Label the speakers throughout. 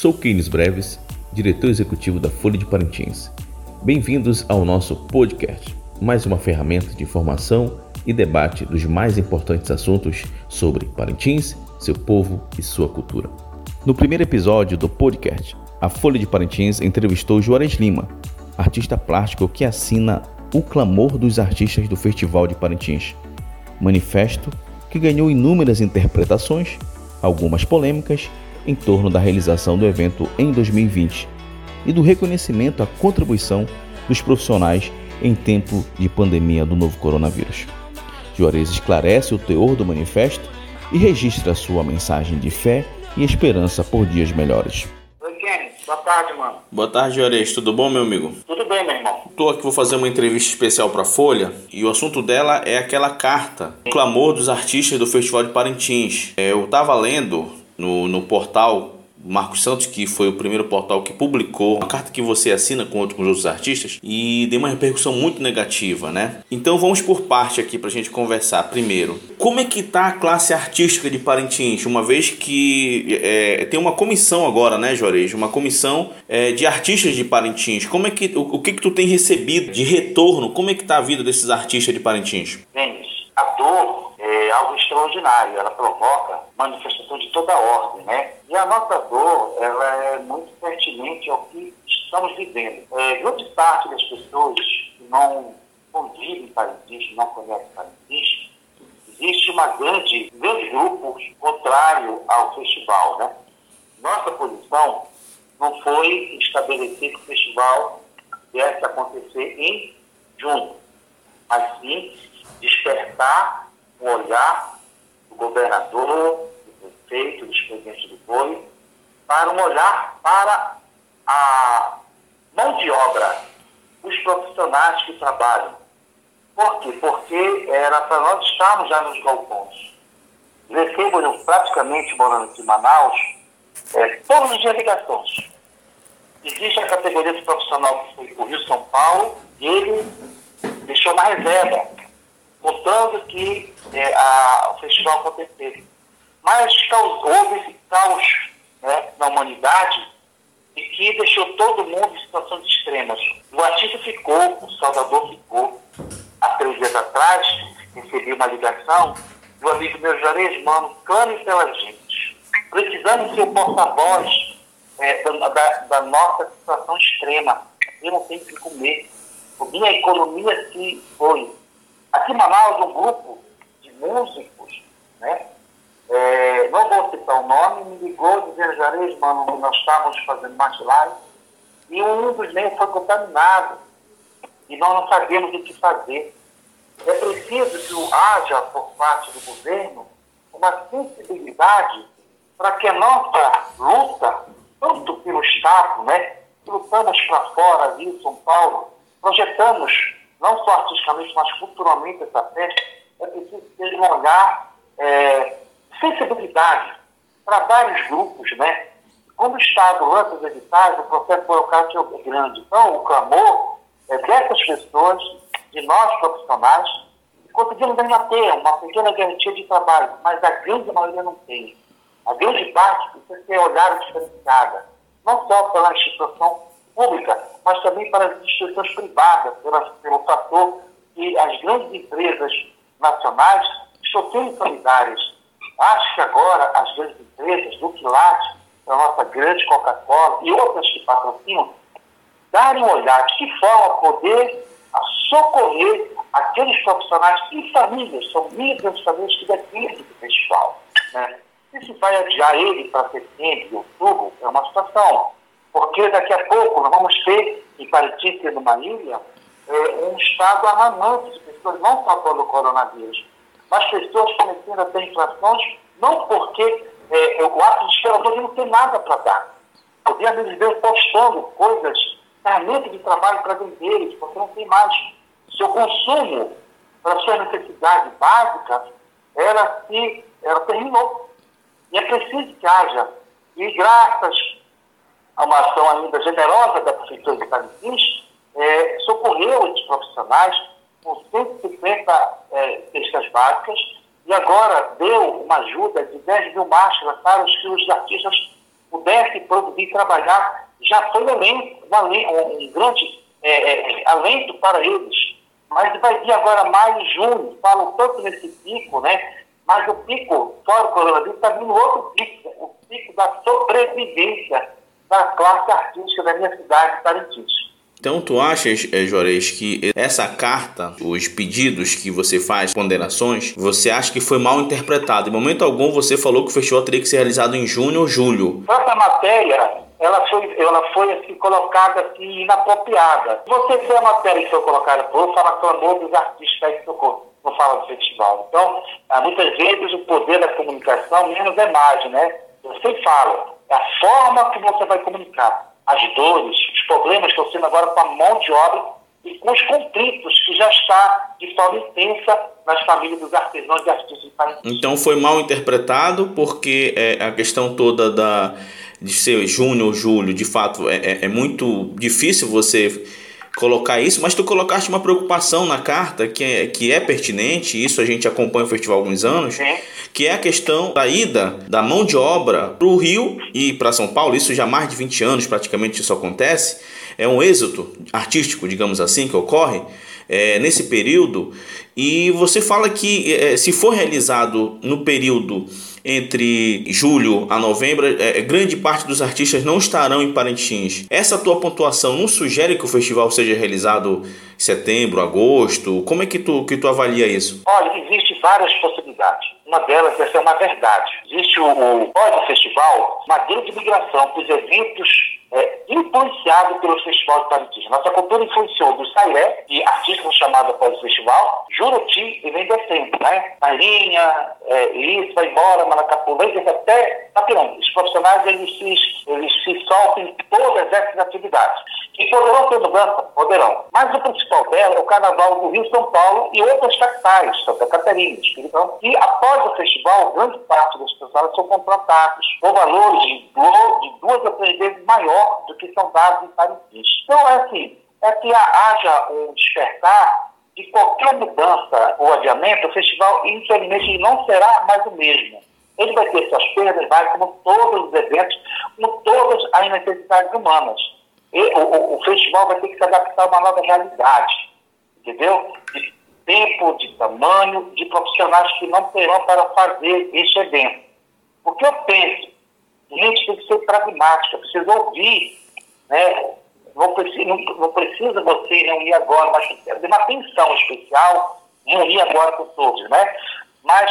Speaker 1: Sou Keynes Breves, diretor executivo da Folha de Parintins. Bem-vindos ao nosso podcast, mais uma ferramenta de informação e debate dos mais importantes assuntos sobre Parintins, seu povo e sua cultura. No primeiro episódio do podcast, a Folha de Parintins entrevistou Juarez Lima, artista plástico que assina O Clamor dos Artistas do Festival de Parintins, manifesto que ganhou inúmeras interpretações, algumas polêmicas em torno da realização do evento em 2020 e do reconhecimento à contribuição dos profissionais em tempo de pandemia do novo coronavírus. Juarez esclarece o teor do manifesto e registra sua mensagem de fé e esperança por dias melhores.
Speaker 2: Boa tarde, mano.
Speaker 1: Boa tarde, Juarez. Tudo bom, meu amigo?
Speaker 2: Tudo bem, meu irmão.
Speaker 1: Estou aqui, vou fazer uma entrevista especial para a Folha e o assunto dela é aquela carta, o clamor dos artistas do Festival de Parintins. É, eu estava lendo no, no portal Marcos Santos, que foi o primeiro portal que publicou uma carta que você assina com, os outros artistas e deu uma repercussão muito negativa, né? Então vamos por parte aqui para a gente conversar. Primeiro, como é que tá a classe artística de Parintins? Uma vez que é, tem uma comissão agora, né, Juarez? Uma comissão é, de artistas de Parintins. Como é que o, o, que que tu tem recebido de retorno? Como é que tá a vida desses artistas de Parintins?
Speaker 2: Denis, a dor é algo extraordinário, ela provoca manifestação de toda ordem, né? E a nossa dor, ela é muito pertinente ao que estamos vivendo. É, grande parte das pessoas que não convivem Parintins, não conhecem Parintins, existe uma grande, grande grupo contrário ao festival, né? Nossa posição não foi estabelecer que o festival deve acontecer em junho, mas sim despertar um olhar do governador, do prefeito, do presidente do boi, para um olhar para a mão de obra, os profissionais que trabalham. Por quê? Porque era para nós estarmos já nos galpões. Recebo praticamente morando aqui em Manaus, é, todos os dias ligações. Existe a categoria de profissional que foi para o Rio São Paulo e ele deixou uma reserva contando que é, a, o festival acontecesse. Mas houve esse caos né, na humanidade e que deixou todo mundo em situações extremas. O artista ficou, o Salvador ficou. Há três dias atrás, recebi uma ligação do amigo meu Juarez, mano, clame pela gente. Precisamos ser o porta-voz é, da, da, da, nossa situação extrema. Eu não tenho o que comer. Minha economia se foi Aqui em Manaus, um grupo de músicos, né? É, não vou citar o nome, me ligou dizendo, Juarez, mano, nós estávamos fazendo mais live e um dos meios foi contaminado e nós não sabemos o que fazer. É preciso que haja, por parte do governo, uma sensibilidade para que a nossa luta, tanto pelo Estado, né, lutamos para fora, Rio, São Paulo, projetamos não só artisticamente, mas culturalmente essa festa, é preciso ter um olhar, é, sensibilidade para vários grupos, né? Quando o Estado lança as editais, o processo burocrático é grande. Então, o clamor é dessas pessoas, de nós profissionais, conseguimos ainda ter uma pequena garantia de trabalho, mas a grande maioria não tem. A grande parte precisa ter olhada diferenciada, não só pela instituição pública, mas também para as instituições privadas, pela, pelo fator que as grandes empresas nacionais estão sendo solidárias. Acho que agora as grandes empresas, do Quilate, a nossa grande Coca-Cola e outras que patrocinam, darem um olhar de que forma poder socorrer aqueles profissionais e famílias, são milhas famílias que dependem do festival. Né? Se vai adiar ele para setembro, outubro, é uma situação. Porque daqui a pouco nós vamos ter, em Parintins, numa ilha, é, um estado alarmante de pessoas, não só pelo coronavírus, mas pessoas começando a ter inflações, não porque é, o ato de esperador não tem nada para dar. Vi amigos meus postando coisas, ferramentas de trabalho para vender, porque não tem mais. Seu consumo para suas necessidades básicas, ela, se, ela terminou. E é preciso que haja. E graças a uma ação ainda generosa da Prefeitura de Parintins, é, socorreu esses profissionais com 150 é, cestas básicas e agora deu uma ajuda de 10 mil máscaras para os filhos de artistas pudesse produzir e trabalhar, já foi alento, um grande é, é, alento para eles. Mas vai vir agora maio e junho, falam tanto nesse pico, né? Mas o pico, fora o coronavírus, está vindo outro pico, o pico da sobrevivência da classe artística da minha cidade, Parintins.
Speaker 1: Então, tu achas, é, Juarez, que essa carta, os pedidos que você faz, ponderações, você acha que foi mal interpretado? Em momento algum você falou que o festival teria que ser realizado em junho ou julho.
Speaker 2: Essa matéria, ela foi, ela foi assim, colocada assim, inapropriada. Você vê a matéria que foi colocada por fala clamor dos artistas que socorro não fala do festival. Então, muitas vezes o poder da comunicação menos é mais, né? Você fala, é a forma que você vai comunicar as dores, os problemas que estão sendo agora com a mão de obra e com os conflitos que já está de forma intensa nas famílias dos artesãos e artistas de Parintins.
Speaker 1: Então foi mal interpretado porque é, a questão toda da de ser junho ou julho, de fato, é, é, é muito difícil você colocar isso, mas tu colocaste uma preocupação na carta que é, que é pertinente, isso a gente acompanha o festival há alguns anos, Sim. que é a questão da ida da mão de obra para o Rio e para São Paulo, isso já há mais de 20 anos praticamente isso acontece, é um êxito artístico, digamos assim, que ocorre é, nesse período, e você fala que é, se for realizado no período entre julho a novembro, é, é, grande parte dos artistas não estarão em Parintins. Essa tua pontuação não sugere que o festival seja realizado em setembro, agosto? Como é que tu, que tu avalia isso?
Speaker 2: Olha, existem várias possibilidades. Uma delas, essa é uma verdade. Existe o, o pós-festival, uma grande migração dos eventos é, influenciado pelo Festival de Parintins. Nossa cultura influenciou do Sairé, e artistas chamados após o festival, Juruti e vem descendo, né? Marinha, é, isso, vai embora, Maracapu, vem até Tapirão. Os profissionais, eles se, eles se soltam em todas essas atividades. E poderão ter mudança? Poderão. Mas o principal dela é o Carnaval do Rio São Paulo e outras capitais, Santa Catarina, Espírito E após o festival, grande parte dos profissionais são contratados com valores de, de duas a três vezes maior do que são dados em Parintins. Então, é assim, é que haja um despertar de qualquer mudança ou adiamento, o festival, infelizmente, não será mais o mesmo. Ele vai ter suas perdas, vai, como todos os eventos, como todas as necessidades humanas. E, o, o, festival vai ter que se adaptar a uma nova realidade, entendeu? De tempo, de tamanho, de profissionais que não terão para fazer este evento. Porque eu penso, gente tem que ser pragmática, precisa ouvir, né? Não precisa, não, não precisa você reunir agora, mas tem uma atenção especial, reunir agora com todos, né? Mas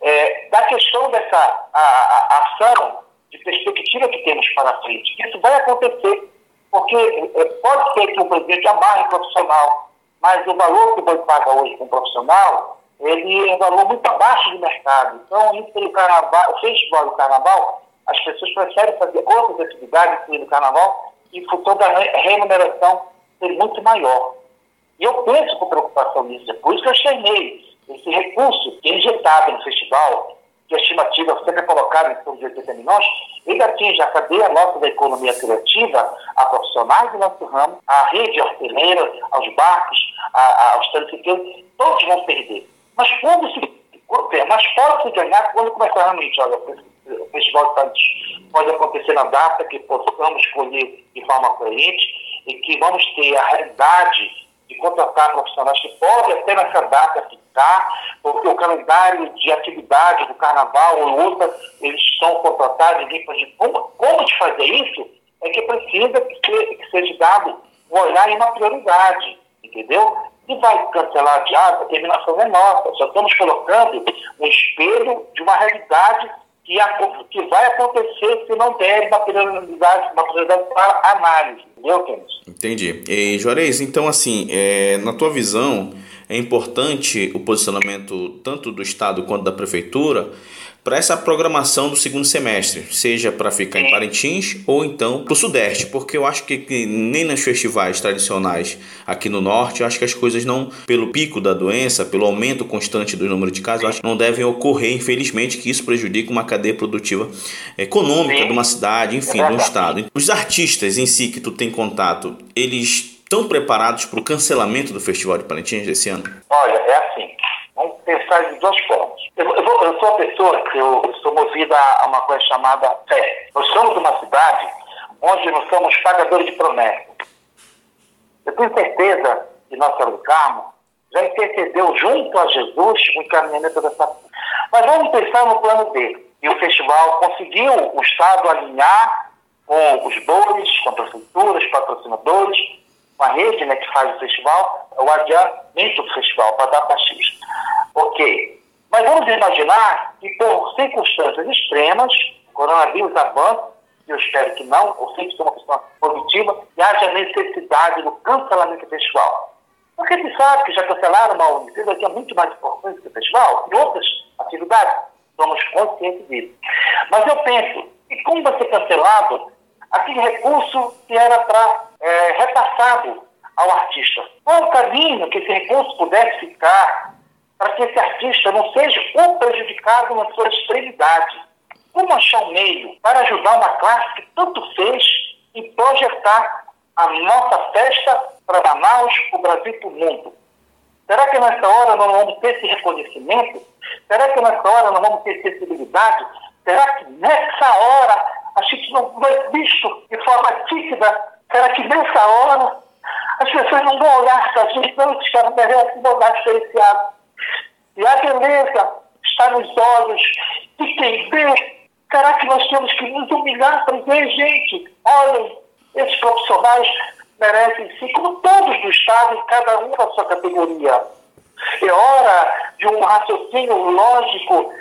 Speaker 2: é, da questão dessa a, a, a ação de perspectiva que temos para frente, isso vai acontecer, porque é, pode ser que o presidente amarre o profissional, mas o valor que o boi paga hoje com o profissional, ele é um valor muito abaixo do mercado. Então, entre o carnaval, o festival do carnaval, as pessoas preferem fazer outras atividades, incluindo o carnaval, e o futuro da remuneração ser muito maior. E eu penso com preocupação nisso, é por isso que eu chamei esse recurso que é injetado no festival, que a estimativa sempre é colocada em torno de 80 milhões, ele atinge a cadeia nossa da economia criativa, a profissionais do nosso ramo, a rede hoteleira, aos barcos, a, a, aos transitantes, todos vão perder. Mas quando se mas pode se ganhar quando começar realmente, olha, o festival pode acontecer na data que possamos escolher de forma coerente e que vamos ter a realidade de contratar profissionais que podem até nessa data ficar, porque o calendário de atividade do carnaval ou outra, eles estão contratados, ninguém pode. Como, como de fazer isso? É que precisa que, que seja dado um olhar e uma prioridade, entendeu? Se vai cancelar a diária, a determinação é nossa. Só estamos colocando um espelho de uma realidade que, a, que vai acontecer se não der uma prioridade, uma prioridade para análise. Entendeu, Kenneth?
Speaker 1: Entendi. E, Juarez, então, assim, é, na tua visão, é importante o posicionamento tanto do Estado quanto da Prefeitura para essa programação do segundo semestre, seja para ficar em Parintins ou então para o Sudeste, porque eu acho que, que, nem nos festivais tradicionais aqui no Norte, eu acho que as coisas não, pelo pico da doença, pelo aumento constante do número de casos, eu acho que não devem ocorrer, infelizmente, que isso prejudique uma cadeia produtiva econômica de uma cidade, enfim, de um estado. Os artistas em si que tu tem contato, eles estão preparados para o cancelamento do Festival de Parintins desse ano?
Speaker 2: Olha, é assim, vamos pensar de duas formas Eu, eu, eu, sou uma pessoa que eu, eu sou movida a uma coisa chamada fé. Nós somos uma cidade onde nós somos pagadores de promessas. Eu tenho certeza que nossa do Carmo já intercedeu junto a Jesus o encaminhamento dessa. Mas vamos pensar no plano B. E o festival conseguiu o Estado alinhar com os bois, com a prefeitura, os patrocinadores, com a rede né, que faz o festival, o adiamento do festival para dar para X. Ok. Mas vamos imaginar que por circunstâncias extremas, coronavírus avança, eu espero que não, ou sempre sou uma pessoa positiva, e haja necessidade do cancelamento do festival. Porque se sabe que já cancelaram uma Olimpíada que é muito mais importante que o festival e outras atividades. Somos conscientes disso. Mas eu penso, e como vai ser cancelado aquele recurso que era para é, repassado ao artista? Qual o caminho que esse recurso pudesse ficar para que esse artista não seja o prejudicado na sua extremidade? Como achar um meio para ajudar uma classe que tanto fez e projetar a nossa festa para Manaus, o Brasil e o mundo? Será que nessa hora nós vamos ter esse reconhecimento? Será que nessa hora nós vamos ter sensibilidade? Será que nessa hora a gente não vai visto de forma típida? Será que nessa hora as pessoas não vão olhar para a gente, não, esses caras merecem um olhar diferenciado? E a beleza está nos olhos de quem vê Será que nós temos que nos humilhar para dizer, gente, olhem, esses profissionais merecem sim, como todos do Estado, cada um na sua categoria. É hora de um raciocínio lógico.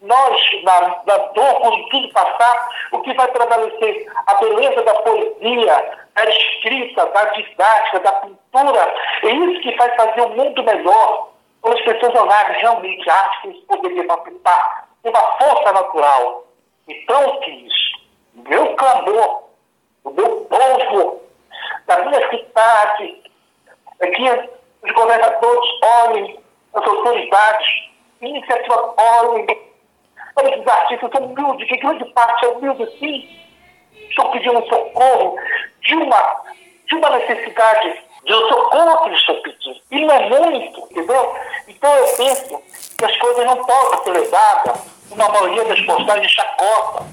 Speaker 2: Nós, na, na dor, quando tudo passar, o que vai prevalecer? A beleza da poesia, da escrita, da didática, da pintura. É isso que vai fazer o mundo melhor. Quando as pessoas olharem realmente a arte, eles poderem emancipar uma força natural. Então, quis, meu clamor, o meu povo, da minha cidade, é que os governadores olhem, as autoridades, iniciativa olhem. Para esses artistas humildes, que grande parte é humilde sim, estão pedindo socorro de uma, de uma necessidade de um socorro que eles estão pedindo. E não é muito, entendeu? Então eu penso que as coisas não podem ser levadas uma maioria das postagens de chacota,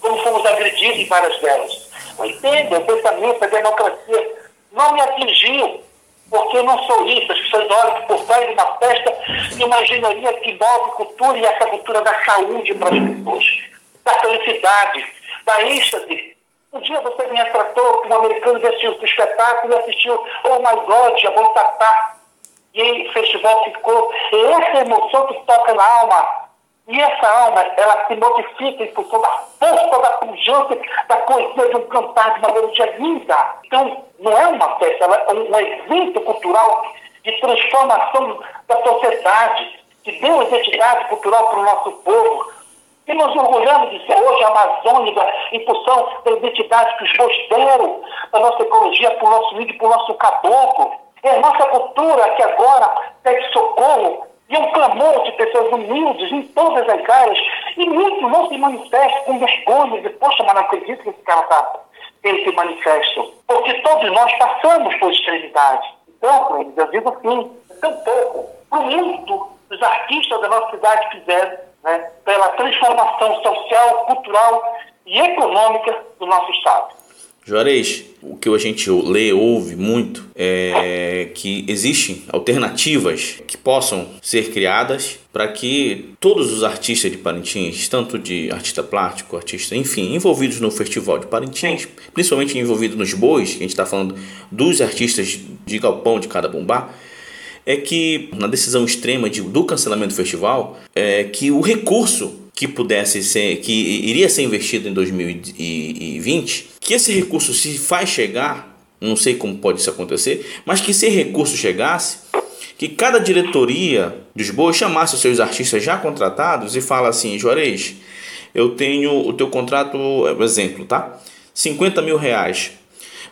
Speaker 2: como fomos agredidos em várias delas. Eu entendo, o pensamento, a democracia não me atingiu, porque eu não sou isso. As pessoas olham por trás de uma festa imaginaria que move cultura e essa cultura da saúde para as pessoas, da felicidade, da êxtase. Um dia você me retratou que um americano assistiu o espetáculo e assistiu Oh My God, a Bontatá. E o festival ficou. Essa emoção que toca na alma e essa alma, ela se modifica em função da força, da pujança, da poesia de um cantar de uma melodia linda. Então, não é uma festa, ela é um evento cultural de transformação da sociedade, que deu identidade cultural para o nosso povo. E nós orgulhamos de ser hoje amazônica em função da identidade que os bois deram para a nossa ecologia, para o nosso índio, para o nosso caboclo. É a nossa cultura que agora pede socorro e é um clamor de pessoas humildes em todas as áreas. E muitos não se manifestam com vergonha. De, Poxa, mas não acredito que esse cara está. Eles se manifestam. Porque todos nós passamos por extremidade. Então, eu digo sim, tão pouco. Por muito os artistas da nossa cidade fizeram né, pela transformação social, cultural e econômica do nosso Estado.
Speaker 1: Juarez, o que a gente lê, ouve muito é que existem alternativas que possam ser criadas para que todos os artistas de Parintins, tanto de artista plástico, artista, enfim, envolvidos no Festival de Parintins, principalmente envolvidos nos bois, que a gente está falando dos artistas de galpão de cada bombar, é que na decisão extrema de, do cancelamento do festival, é que o recurso que pudesse ser, que iria ser investido em 2020, que esse recurso se faz chegar, não sei como pode isso acontecer, mas que esse recurso chegasse, que cada diretoria dos bois chamasse os seus artistas já contratados e fala assim, Juarez, eu tenho o teu contrato, exemplo, tá? 50 mil reais.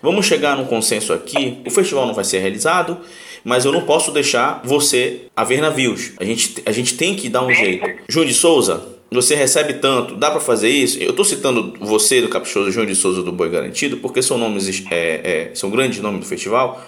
Speaker 1: Vamos chegar num consenso aqui, o festival não vai ser realizado, mas eu não posso deixar você a ver navios. A gente, a gente tem que dar um jeito. Júnior de Souza, você recebe tanto, dá para fazer isso? Eu estou citando você do Caprichoso João de Souza do Boi Garantido, porque são nomes é, é, são grandes nomes do festival.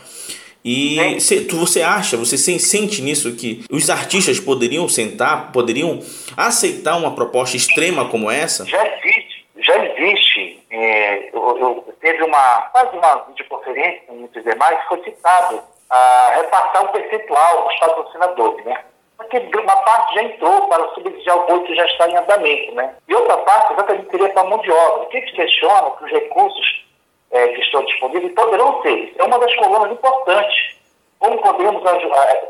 Speaker 1: E cê, tu, você acha, você sente nisso que os artistas poderiam sentar, poderiam aceitar uma proposta extrema como essa?
Speaker 2: Já existe, já existe. É, eu, eu, teve uma, quase uma videoconferência com muitos demais, foi citado a repassar um percentual dos patrocinadores, né? Porque uma parte já entrou para subsidiar o boi que já está em andamento, né? E outra parte exatamente seria para a mão de obra. O que questiona que os recursos é, que estão disponíveis poderão ser. É uma das colunas importantes. Como podemos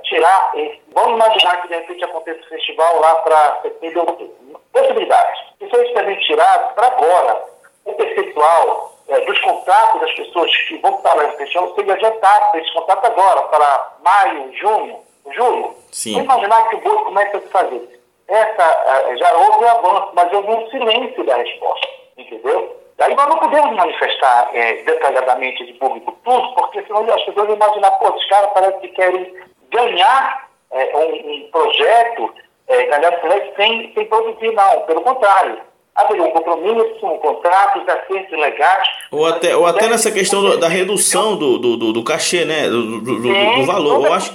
Speaker 2: tirar, vamos imaginar que de repente aconteça o festival lá para setembro, possibilidades. Isso é também tirado para agora. O percentual é, dos contratos das pessoas que vão estar lá no festival seja adiantado para esse contrato agora, para maio, junho, julho.
Speaker 1: Sim.
Speaker 2: Vamos imaginar que o Bolsa começa a se fazer. Essa, já houve avanço, mas houve um silêncio da resposta, entendeu? Aí nós não podemos manifestar é, detalhadamente de público tudo, porque senão as pessoas vão imaginar, pô, os caras parecem que querem ganhar é, um, um, projeto, é, ganhar sem, sem produzir, não. Pelo contrário. Haveria um compromisso, um contrato, acertos legais.
Speaker 1: Ou até, ou até nessa questão do, da redução do, do, do, cachê, né? Do, do,
Speaker 2: Sim,
Speaker 1: do valor.
Speaker 2: Eu
Speaker 1: é acho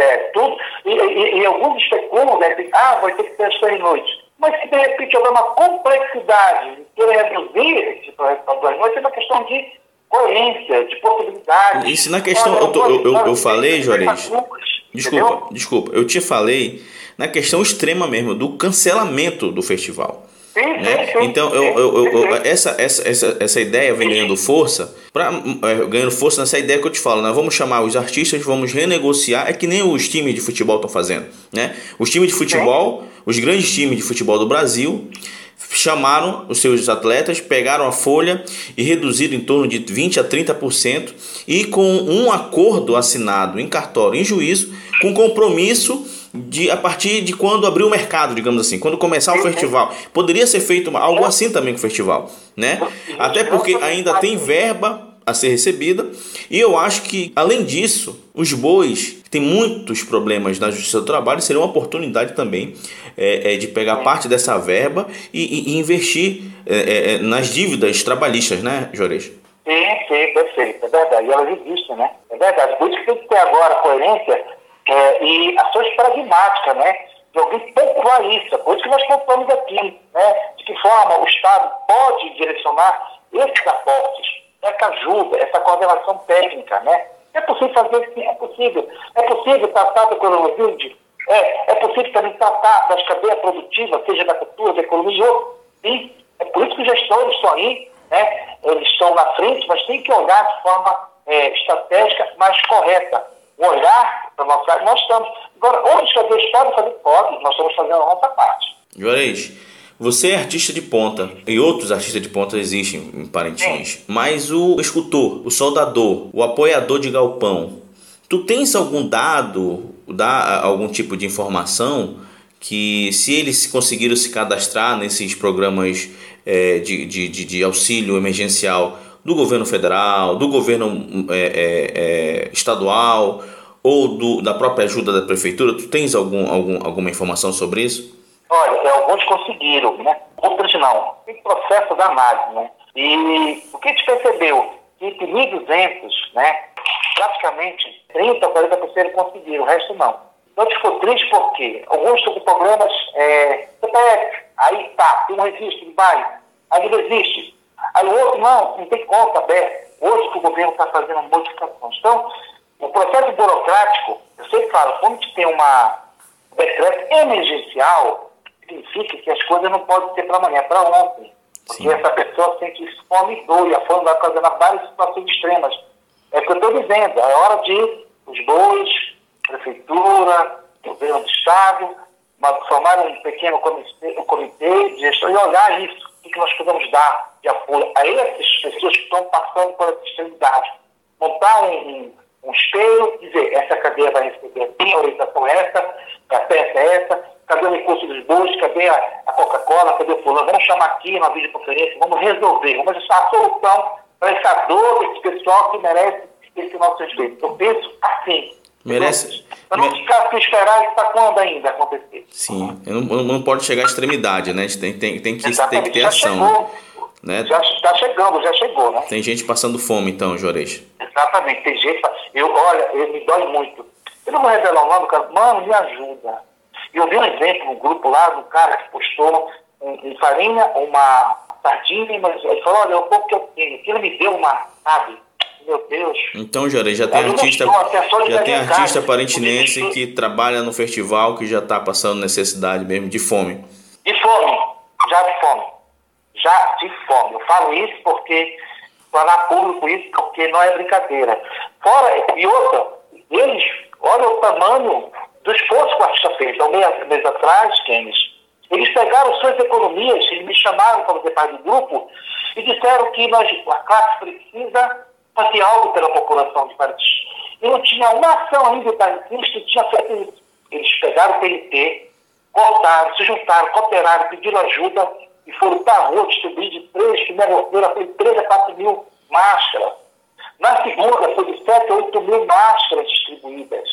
Speaker 2: é, tudo, e, e, e alguns especulam, né, ah, vai ter que ter as três noites. Mas se de repente houver uma complexidade que reduzir esse projeto duas noites, é uma questão de coerência, de possibilidade.
Speaker 1: Isso na questão, eu, tô, eu, eu, eu falei, Juarez, desculpa, desculpa, eu te falei na questão extrema mesmo, do cancelamento do festival. Né? então eu, eu, eu, essa, essa, essa, essa ideia vem ganhando força pra, é, ganhando força nessa ideia que eu te falo né? vamos chamar os artistas vamos renegociar é que nem os times de futebol estão fazendo né? Os times de futebol os grandes times de futebol do Brasil chamaram os seus atletas, pegaram a folha e reduziram em torno de 20 a 30% e com um acordo assinado em cartório, em juízo, com compromisso de a partir de quando abrir o mercado, digamos assim, quando começar o festival. Poderia ser feito algo assim também com o festival, né? Até porque ainda tem verba a ser recebida. E eu acho que, além disso, os bois têm muitos problemas na Justiça do Trabalho, seria uma oportunidade também é, é, de pegar parte dessa verba e, e, e investir é, é, é nas dívidas trabalhistas, né, Jores?
Speaker 2: Sim, sim, perfeito, é verdade. E elas existem, né? É verdade. Por isso que tem que ter agora coerência é, e ações pragmáticas, né? De alguém pontuar isso. Por isso que nós pontuamos aqui, né? De que forma o Estado pode direcionar esses aportes essa ajuda, essa coordenação técnica, né? É possível fazer sim, é possível. É possível tratar do coronavírus, é, é possível também tratar das cadeias produtivas, seja da cultura, da economia, sim. É por isso que os gestores estão aí, né? Eles estão na frente, mas tem que olhar de forma é, estratégica, mais correta. Olhar para nossa área, nós estamos. Agora, outros cadeias podem fazer? Podem, nós estamos fazendo a nossa parte.
Speaker 1: Juarez, você é artista de ponta e outros artistas de ponta existem em Parintins, mas o escultor, o soldador, o apoiador de galpão, tu tens algum dado, dá algum tipo de informação que se eles conseguiram se cadastrar nesses programas é, de, de, de, auxílio emergencial do governo federal, do governo é, é, é, estadual ou do, da própria ajuda da prefeitura, tu tens algum, algum, alguma informação sobre isso?
Speaker 2: Olha, é, alguns conseguiram, né? Outros não. Tem processo da análise, né? E o que a gente percebeu? Que entre 1.200, né? Praticamente 30% a 40% conseguiram, o resto não. Então a gente ficou triste porque alguns estão com problemas é, aí tá, tem um registro de bairro, aí não existe. Aí o outro não, não tem conta aberta. Hoje que o governo está fazendo modificações. Então, o processo burocrático, eu sempre falo, quando a gente tem uma decreto emergencial, significa que as coisas não podem ser para amanhã, é para ontem. Porque essa pessoa sente fome e dor, e a fome vai fazendo várias situações extremas. É o que eu estou dizendo, é hora de os bois, prefeitura, governo do Estado, formar um pequeno comitê, um comitê de gestão e olhar isso, o que nós podemos dar de apoio a essas pessoas que estão passando por essa extremidade. Montar um, um, espelho, dizer, essa cadeia vai receber a orientação essa, a peça é essa, cadê o recurso dos bois, cadê a, a Coca-Cola, cadê o fulano? Vamos chamar aqui numa videoconferência, vamos resolver, vamos achar a solução para essa dor desse pessoal que merece esse nosso respeito. Eu penso assim.
Speaker 1: Merece.
Speaker 2: Para não ficar sem esperar está quando ainda acontecer.
Speaker 1: Sim, não, não pode chegar à extremidade, né? A gente tem, tem, tem, que, tem que ter já ação. Chegou,
Speaker 2: né? Já está chegando, já chegou, né?
Speaker 1: Tem gente passando fome então, Juarez.
Speaker 2: Exatamente. Tem gente, eu, olha, eu, me dói muito. Eu não vou revelar o nome, cara. Mano, me ajuda. Eu vi um exemplo no grupo lá do cara que postou um, um farinha, uma sardinha, mas ele falou, olha, é o pouco que eu tenho. Que ele me deu uma, sabe? Meu Deus.
Speaker 1: Então, Jorei, já tem artista, já tem artista parentinense que trabalha no festival que já está passando necessidade mesmo de fome.
Speaker 2: De fome, já de fome. Já de fome. Eu falo isso porque falar público isso porque não é brincadeira. Fora, e outra, eles, olha o tamanho do esforço que o artista fez. Há um mês, atrás, Kenis, eles pegaram suas economias, eles me chamaram para fazer parte do grupo e disseram que nós, a classe precisa fazer algo pela população de Paris. E não tinha uma ação ainda Paris que tinha feito isso. Eles pegaram o PNT, cortaram, se juntaram, cooperaram, pediram ajuda e foram para a rua distribuir de três, que negociaram, foi 3 a 4 mil máscaras. Na segunda, foi de 7 a 8 mil máscaras distribuídas.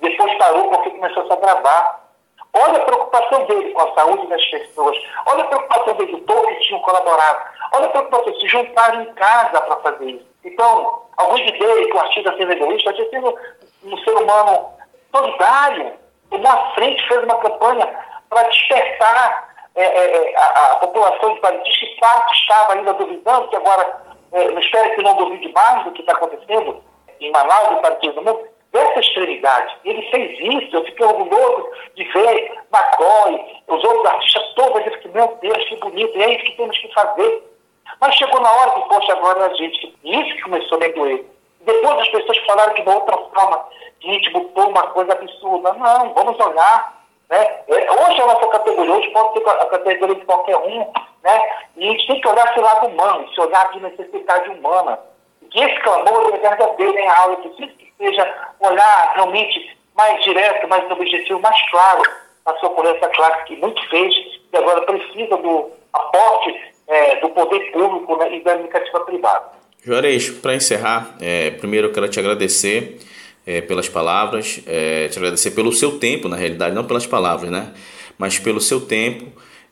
Speaker 2: Depois parou porque começou a se agravar. Olha a preocupação dele com a saúde das pessoas. Olha a preocupação dele, do povo que tinham colaborado. Olha a preocupação se juntarem em casa para fazer isso. Então, alguns dizem que o artista sendo egoísta, tinha sido um ser humano solidário, tomou à frente, fez uma campanha para despertar é, é, é, a, a, população de Parintins, que parte estava ainda duvidando, que agora, é, espero que não duvide mais do que está acontecendo em Manaus e Parintins do mundo, dessa extremidade. Ele fez isso, eu fiquei orgulhoso de ver McCoy, os outros artistas todos, eu que, meu Deus, que bonito, é isso que temos que fazer. Mas chegou na hora que, poxa, agora a gente, isso que começou a me doer. Depois as pessoas falaram que de outra forma, que a gente botou uma coisa absurda. Não, vamos olhar né? É, hoje a nossa categoria, hoje pode ser a categoria de qualquer um, né? e a gente tem que olhar esse lado humano, esse olhar de necessidade humana. Que esse clamor é verdadeiro em aula, preciso que seja olhar realmente mais direto, mais objetivo, mais claro na sua essa classe que muito fez e agora precisa do aporte é, do poder público né, e da iniciativa privada.
Speaker 1: Juarez, para encerrar, é, primeiro eu quero te agradecer é, pelas palavras, é, te agradecer pelo seu tempo, na realidade, não pelas palavras, né? Mas pelo seu tempo.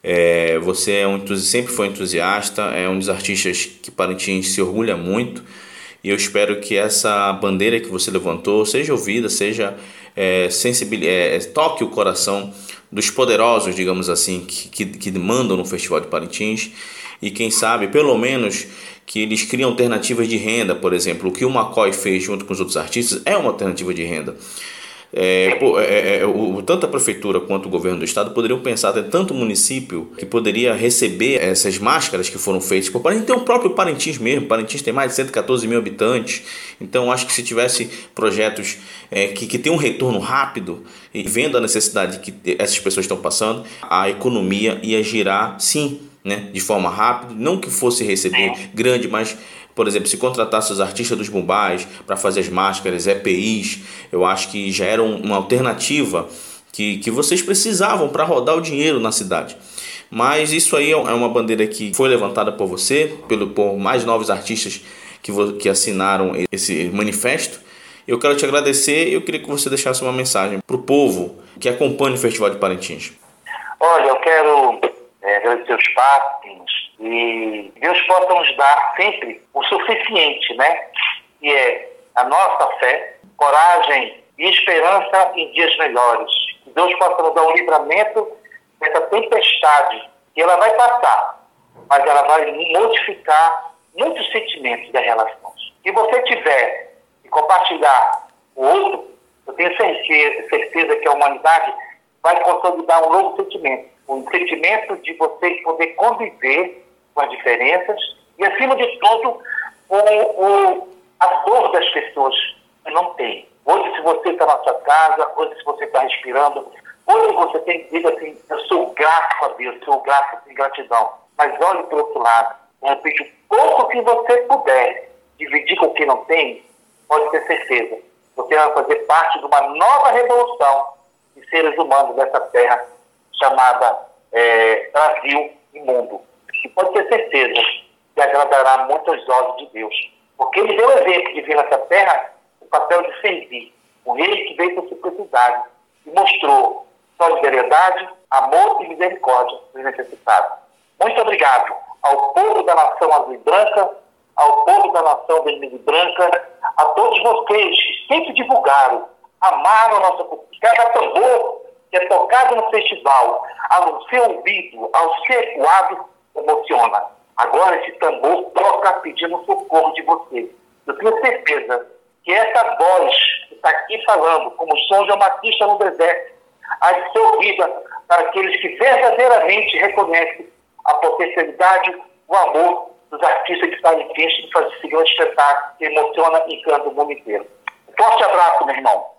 Speaker 1: É, você é um, sempre foi entusiasta, é um dos artistas que Parintins se orgulha muito. E eu espero que essa bandeira que você levantou seja ouvida, seja é, sensibil, é, toque o coração dos poderosos, digamos assim, que, que, que mandam no Festival de Parintins. E quem sabe, pelo menos, que eles criam alternativas de renda, por exemplo. O que o McCoy fez junto com os outros artistas é uma alternativa de renda. É, é, é, é o, tanto a prefeitura quanto o governo do estado poderiam pensar, tem tanto município que poderia receber essas máscaras que foram feitas por Parintins. Tem o próprio Parintins mesmo, Parintins tem mais de 114 mil habitantes, então acho que se tivesse projetos é, que, que tem um retorno rápido e vendo a necessidade que essas pessoas estão passando, a economia ia girar sim né, de forma rápida, não que fosse receber é. grande, mas por exemplo, se contratasse os artistas dos Mumbais para fazer as máscaras, EPIs, eu acho que já era uma alternativa que, que vocês precisavam para rodar o dinheiro na cidade. Mas isso aí é, é uma bandeira que foi levantada por você, pelo, por mais novos artistas que, que assinaram esse manifesto. Eu quero te agradecer e eu queria que você deixasse uma mensagem para o povo que acompanha o Festival de Parintins.
Speaker 2: Olha, eu quero é, agradecer os pais e Deus possa nos dar sempre o suficiente, né? Que é a nossa fé, coragem e esperança em dias melhores. Que Deus possa nos dar um livramento dessa tempestade, que ela vai passar, mas ela vai modificar muitos sentimentos das relações. Se você tiver e compartilhar o outro, eu tenho certeza, certeza que a humanidade vai consolidar um novo sentimento o sentimento de você poder conviver com as diferenças e, acima de tudo, o, o, a dor das pessoas que não tem. Hoje, se você está na sua casa, hoje, se você está respirando, hoje você tem que dizer assim: eu sou grato a Deus, sou grato, tenho gratidão. Mas olhe para o outro lado. De repente, o pouco que você puder dividir com quem não tem, pode ter certeza. Você vai fazer parte de uma nova revolução de seres humanos dessa terra chamada é, Brasil e Mundo. E pode ter certeza que agradará muitos olhos de Deus. Porque ele deu exemplo de vir nessa terra o papel de servir. O rei que veio com simplicidade e mostrou solidariedade, amor e misericórdia dos necessitados. Muito obrigado ao povo da nação azul e branca, ao povo da nação vermelha e branca, a todos vocês que sempre divulgaram, amaram a nossa cultura. Cada tambor que é tocado no festival, ao ser ouvido, ao ser ecoado, emociona. Agora esse tambor toca pedindo socorro de você. Eu tenho certeza que essa voz que está aqui falando, como som de uma artista no deserto, há de ser ouvida para aqueles que verdadeiramente reconhecem a potencialidade, o amor dos artistas que estão em pista de fazer esse grande espetáculo que emociona e encanta o mundo inteiro. Um forte abraço, meu irmão.